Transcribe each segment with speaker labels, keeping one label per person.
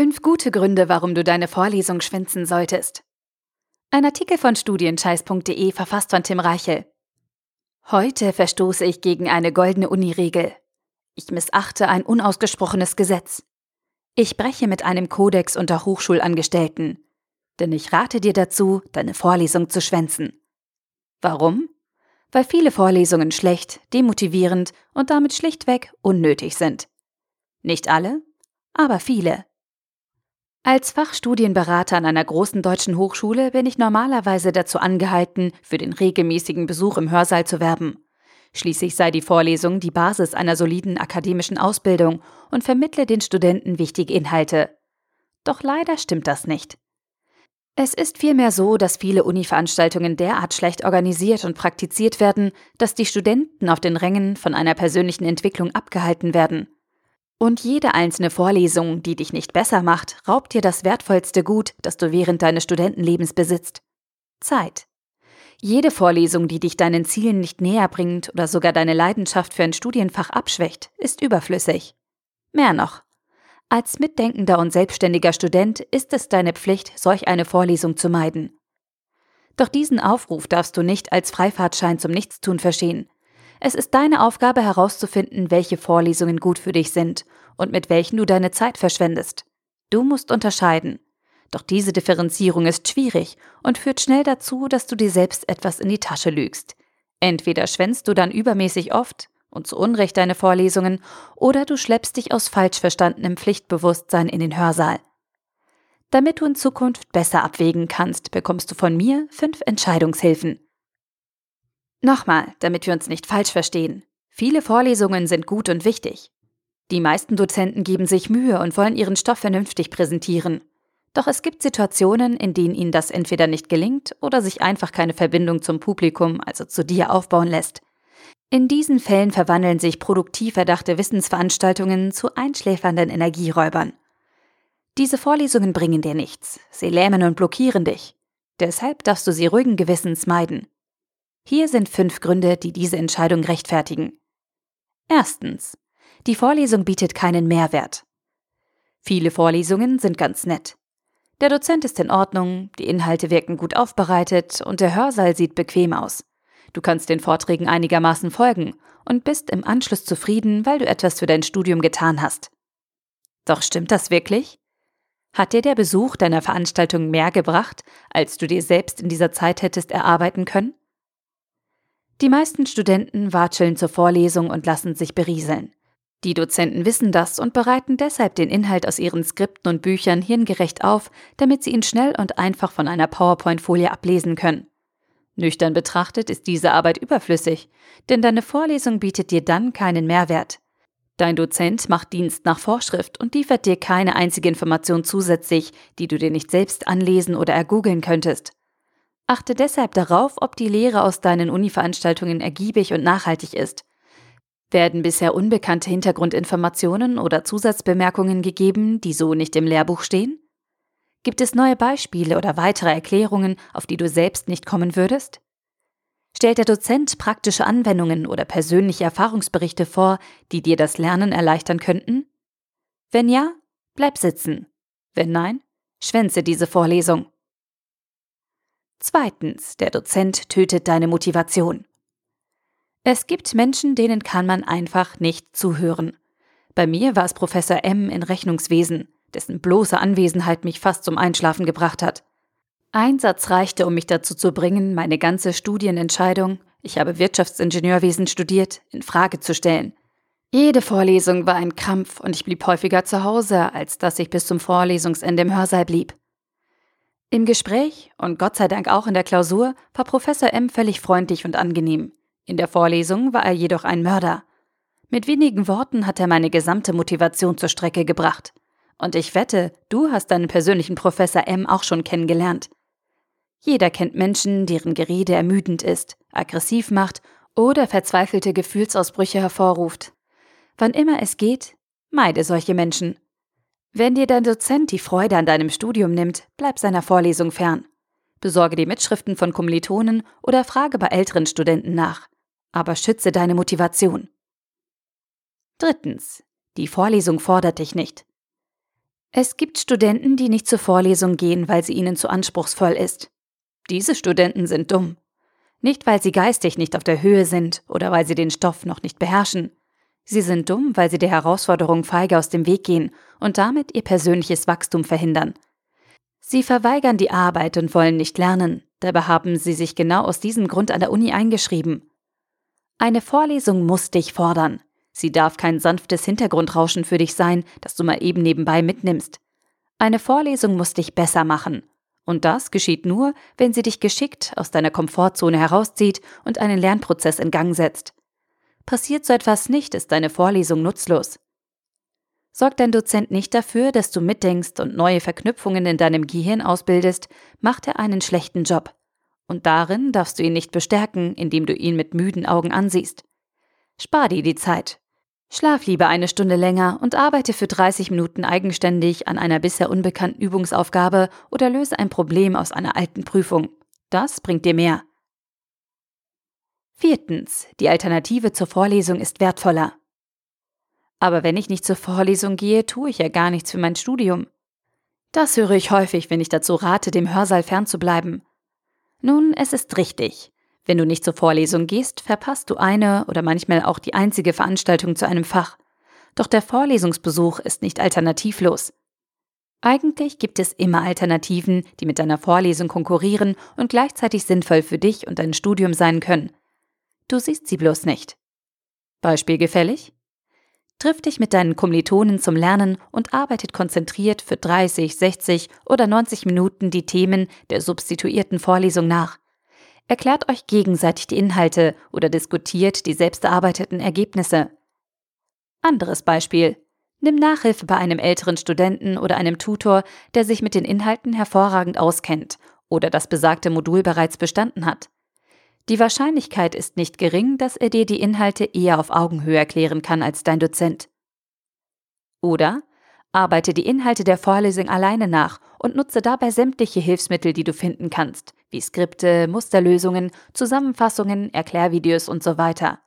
Speaker 1: Fünf gute Gründe, warum du deine Vorlesung schwänzen solltest. Ein Artikel von studienscheiß.de verfasst von Tim Reichel. Heute verstoße ich gegen eine goldene Uniregel. Ich missachte ein unausgesprochenes Gesetz. Ich breche mit einem Kodex unter Hochschulangestellten. Denn ich rate dir dazu, deine Vorlesung zu schwänzen. Warum? Weil viele Vorlesungen schlecht, demotivierend und damit schlichtweg unnötig sind. Nicht alle, aber viele. Als Fachstudienberater an einer großen deutschen Hochschule bin ich normalerweise dazu angehalten, für den regelmäßigen Besuch im Hörsaal zu werben. Schließlich sei die Vorlesung die Basis einer soliden akademischen Ausbildung und vermittle den Studenten wichtige Inhalte. Doch leider stimmt das nicht. Es ist vielmehr so, dass viele Uni-Veranstaltungen derart schlecht organisiert und praktiziert werden, dass die Studenten auf den Rängen von einer persönlichen Entwicklung abgehalten werden. Und jede einzelne Vorlesung, die dich nicht besser macht, raubt dir das wertvollste Gut, das du während deines Studentenlebens besitzt. Zeit. Jede Vorlesung, die dich deinen Zielen nicht näher bringt oder sogar deine Leidenschaft für ein Studienfach abschwächt, ist überflüssig. Mehr noch. Als mitdenkender und selbstständiger Student ist es deine Pflicht, solch eine Vorlesung zu meiden. Doch diesen Aufruf darfst du nicht als Freifahrtschein zum Nichtstun verstehen. Es ist deine Aufgabe herauszufinden, welche Vorlesungen gut für dich sind und mit welchen du deine Zeit verschwendest. Du musst unterscheiden. Doch diese Differenzierung ist schwierig und führt schnell dazu, dass du dir selbst etwas in die Tasche lügst. Entweder schwänzt du dann übermäßig oft und zu Unrecht deine Vorlesungen, oder du schleppst dich aus falsch verstandenem Pflichtbewusstsein in den Hörsaal. Damit du in Zukunft besser abwägen kannst, bekommst du von mir fünf Entscheidungshilfen. Nochmal, damit wir uns nicht falsch verstehen. Viele Vorlesungen sind gut und wichtig. Die meisten Dozenten geben sich Mühe und wollen ihren Stoff vernünftig präsentieren. Doch es gibt Situationen, in denen ihnen das entweder nicht gelingt oder sich einfach keine Verbindung zum Publikum, also zu dir, aufbauen lässt. In diesen Fällen verwandeln sich produktiv erdachte Wissensveranstaltungen zu einschläfernden Energieräubern. Diese Vorlesungen bringen dir nichts, sie lähmen und blockieren dich. Deshalb darfst du sie ruhigen Gewissens meiden. Hier sind fünf Gründe, die diese Entscheidung rechtfertigen. Erstens. Die Vorlesung bietet keinen Mehrwert. Viele Vorlesungen sind ganz nett. Der Dozent ist in Ordnung, die Inhalte wirken gut aufbereitet und der Hörsaal sieht bequem aus. Du kannst den Vorträgen einigermaßen folgen und bist im Anschluss zufrieden, weil du etwas für dein Studium getan hast. Doch stimmt das wirklich? Hat dir der Besuch deiner Veranstaltung mehr gebracht, als du dir selbst in dieser Zeit hättest erarbeiten können? Die meisten Studenten watscheln zur Vorlesung und lassen sich berieseln. Die Dozenten wissen das und bereiten deshalb den Inhalt aus ihren Skripten und Büchern hirngerecht auf, damit sie ihn schnell und einfach von einer PowerPoint-Folie ablesen können. Nüchtern betrachtet ist diese Arbeit überflüssig, denn deine Vorlesung bietet dir dann keinen Mehrwert. Dein Dozent macht Dienst nach Vorschrift und liefert dir keine einzige Information zusätzlich, die du dir nicht selbst anlesen oder ergoogeln könntest. Achte deshalb darauf, ob die Lehre aus deinen Uni-Veranstaltungen ergiebig und nachhaltig ist. Werden bisher unbekannte Hintergrundinformationen oder Zusatzbemerkungen gegeben, die so nicht im Lehrbuch stehen? Gibt es neue Beispiele oder weitere Erklärungen, auf die du selbst nicht kommen würdest? Stellt der Dozent praktische Anwendungen oder persönliche Erfahrungsberichte vor, die dir das Lernen erleichtern könnten? Wenn ja, bleib sitzen. Wenn nein, schwänze diese Vorlesung. Zweitens, der Dozent tötet deine Motivation. Es gibt Menschen, denen kann man einfach nicht zuhören. Bei mir war es Professor M in Rechnungswesen, dessen bloße Anwesenheit mich fast zum Einschlafen gebracht hat. Ein Satz reichte, um mich dazu zu bringen, meine ganze Studienentscheidung, ich habe Wirtschaftsingenieurwesen studiert, in Frage zu stellen. Jede Vorlesung war ein Krampf und ich blieb häufiger zu Hause, als dass ich bis zum Vorlesungsende im Hörsaal blieb. Im Gespräch und Gott sei Dank auch in der Klausur war Professor M völlig freundlich und angenehm. In der Vorlesung war er jedoch ein Mörder. Mit wenigen Worten hat er meine gesamte Motivation zur Strecke gebracht. Und ich wette, du hast deinen persönlichen Professor M auch schon kennengelernt. Jeder kennt Menschen, deren Gerede ermüdend ist, aggressiv macht oder verzweifelte Gefühlsausbrüche hervorruft. Wann immer es geht, meide solche Menschen. Wenn dir dein Dozent die Freude an deinem Studium nimmt, bleib seiner Vorlesung fern. Besorge die Mitschriften von Kommilitonen oder frage bei älteren Studenten nach. Aber schütze deine Motivation. Drittens. Die Vorlesung fordert dich nicht. Es gibt Studenten, die nicht zur Vorlesung gehen, weil sie ihnen zu anspruchsvoll ist. Diese Studenten sind dumm. Nicht, weil sie geistig nicht auf der Höhe sind oder weil sie den Stoff noch nicht beherrschen. Sie sind dumm, weil sie der Herausforderung feige aus dem Weg gehen und damit ihr persönliches Wachstum verhindern. Sie verweigern die Arbeit und wollen nicht lernen, dabei haben sie sich genau aus diesem Grund an der Uni eingeschrieben. Eine Vorlesung muss dich fordern. Sie darf kein sanftes Hintergrundrauschen für dich sein, das du mal eben nebenbei mitnimmst. Eine Vorlesung muss dich besser machen. Und das geschieht nur, wenn sie dich geschickt aus deiner Komfortzone herauszieht und einen Lernprozess in Gang setzt. Passiert so etwas nicht, ist deine Vorlesung nutzlos. Sorgt dein Dozent nicht dafür, dass du mitdenkst und neue Verknüpfungen in deinem Gehirn ausbildest, macht er einen schlechten Job. Und darin darfst du ihn nicht bestärken, indem du ihn mit müden Augen ansiehst. Spar dir die Zeit. Schlaf lieber eine Stunde länger und arbeite für 30 Minuten eigenständig an einer bisher unbekannten Übungsaufgabe oder löse ein Problem aus einer alten Prüfung. Das bringt dir mehr. Viertens. Die Alternative zur Vorlesung ist wertvoller. Aber wenn ich nicht zur Vorlesung gehe, tue ich ja gar nichts für mein Studium. Das höre ich häufig, wenn ich dazu rate, dem Hörsaal fernzubleiben. Nun, es ist richtig. Wenn du nicht zur Vorlesung gehst, verpasst du eine oder manchmal auch die einzige Veranstaltung zu einem Fach. Doch der Vorlesungsbesuch ist nicht alternativlos. Eigentlich gibt es immer Alternativen, die mit deiner Vorlesung konkurrieren und gleichzeitig sinnvoll für dich und dein Studium sein können. Du siehst sie bloß nicht. Beispiel gefällig? Triff dich mit deinen Kommilitonen zum Lernen und arbeitet konzentriert für 30, 60 oder 90 Minuten die Themen der substituierten Vorlesung nach. Erklärt euch gegenseitig die Inhalte oder diskutiert die selbst erarbeiteten Ergebnisse. Anderes Beispiel. Nimm Nachhilfe bei einem älteren Studenten oder einem Tutor, der sich mit den Inhalten hervorragend auskennt oder das besagte Modul bereits bestanden hat. Die Wahrscheinlichkeit ist nicht gering, dass er dir die Inhalte eher auf Augenhöhe erklären kann als dein Dozent. Oder arbeite die Inhalte der Vorlesung alleine nach und nutze dabei sämtliche Hilfsmittel, die du finden kannst, wie Skripte, Musterlösungen, Zusammenfassungen, Erklärvideos und so weiter.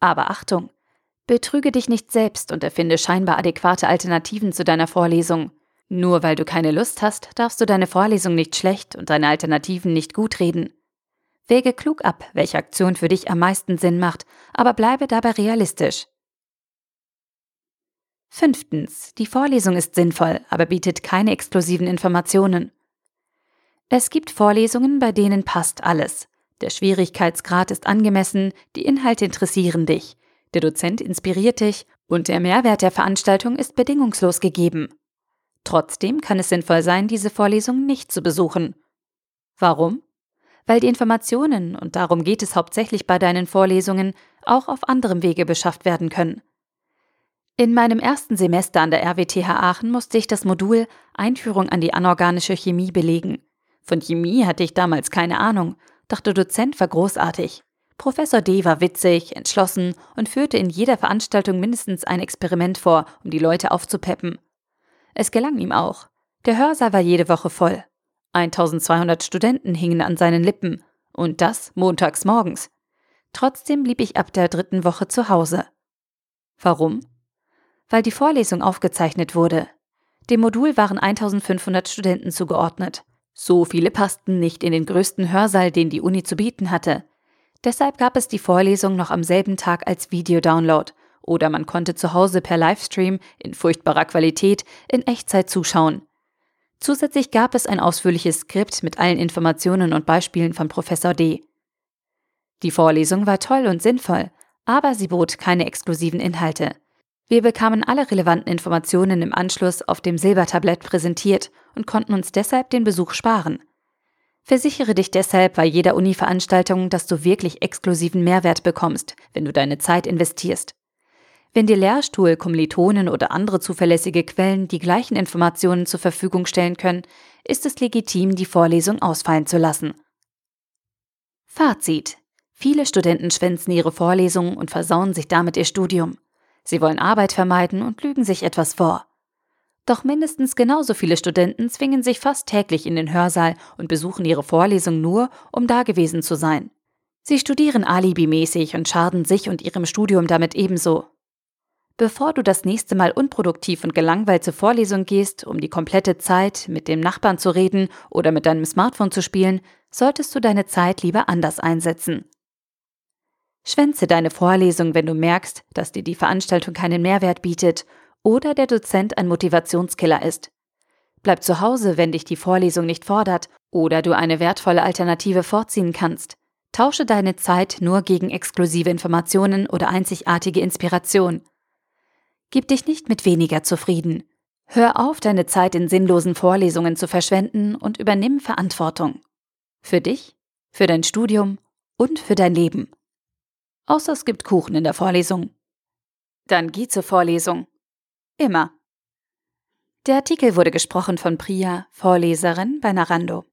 Speaker 1: Aber Achtung! Betrüge dich nicht selbst und erfinde scheinbar adäquate Alternativen zu deiner Vorlesung. Nur weil du keine Lust hast, darfst du deine Vorlesung nicht schlecht und deine Alternativen nicht gut reden. Wäge klug ab, welche Aktion für dich am meisten Sinn macht, aber bleibe dabei realistisch. Fünftens. Die Vorlesung ist sinnvoll, aber bietet keine exklusiven Informationen. Es gibt Vorlesungen, bei denen passt alles. Der Schwierigkeitsgrad ist angemessen, die Inhalte interessieren dich, der Dozent inspiriert dich und der Mehrwert der Veranstaltung ist bedingungslos gegeben. Trotzdem kann es sinnvoll sein, diese Vorlesung nicht zu besuchen. Warum? Weil die Informationen, und darum geht es hauptsächlich bei deinen Vorlesungen, auch auf anderem Wege beschafft werden können. In meinem ersten Semester an der RWTH Aachen musste ich das Modul Einführung an die anorganische Chemie belegen. Von Chemie hatte ich damals keine Ahnung, doch der Dozent war großartig. Professor D. war witzig, entschlossen und führte in jeder Veranstaltung mindestens ein Experiment vor, um die Leute aufzupeppen. Es gelang ihm auch. Der Hörsaal war jede Woche voll. 1200 Studenten hingen an seinen Lippen, und das montags morgens. Trotzdem blieb ich ab der dritten Woche zu Hause. Warum? Weil die Vorlesung aufgezeichnet wurde. Dem Modul waren 1500 Studenten zugeordnet. So viele passten nicht in den größten Hörsaal, den die Uni zu bieten hatte. Deshalb gab es die Vorlesung noch am selben Tag als Videodownload oder man konnte zu Hause per Livestream in furchtbarer Qualität in Echtzeit zuschauen. Zusätzlich gab es ein ausführliches Skript mit allen Informationen und Beispielen von Professor D. Die Vorlesung war toll und sinnvoll, aber sie bot keine exklusiven Inhalte. Wir bekamen alle relevanten Informationen im Anschluss auf dem Silbertablett präsentiert und konnten uns deshalb den Besuch sparen. Versichere dich deshalb bei jeder Uni-Veranstaltung, dass du wirklich exklusiven Mehrwert bekommst, wenn du deine Zeit investierst. Wenn dir Lehrstuhl, Kommilitonen oder andere zuverlässige Quellen die gleichen Informationen zur Verfügung stellen können, ist es legitim, die Vorlesung ausfallen zu lassen. Fazit. Viele Studenten schwänzen ihre Vorlesungen und versauen sich damit ihr Studium. Sie wollen Arbeit vermeiden und lügen sich etwas vor. Doch mindestens genauso viele Studenten zwingen sich fast täglich in den Hörsaal und besuchen ihre Vorlesung nur, um da gewesen zu sein. Sie studieren alibimäßig und schaden sich und ihrem Studium damit ebenso. Bevor du das nächste Mal unproduktiv und gelangweilt zur Vorlesung gehst, um die komplette Zeit mit dem Nachbarn zu reden oder mit deinem Smartphone zu spielen, solltest du deine Zeit lieber anders einsetzen. Schwänze deine Vorlesung, wenn du merkst, dass dir die Veranstaltung keinen Mehrwert bietet oder der Dozent ein Motivationskiller ist. Bleib zu Hause, wenn dich die Vorlesung nicht fordert oder du eine wertvolle Alternative vorziehen kannst. Tausche deine Zeit nur gegen exklusive Informationen oder einzigartige Inspiration. Gib dich nicht mit weniger zufrieden. Hör auf, deine Zeit in sinnlosen Vorlesungen zu verschwenden und übernimm Verantwortung. Für dich, für dein Studium und für dein Leben. Außer es gibt Kuchen in der Vorlesung. Dann geh zur Vorlesung. Immer. Der Artikel wurde gesprochen von Priya, Vorleserin bei Narando.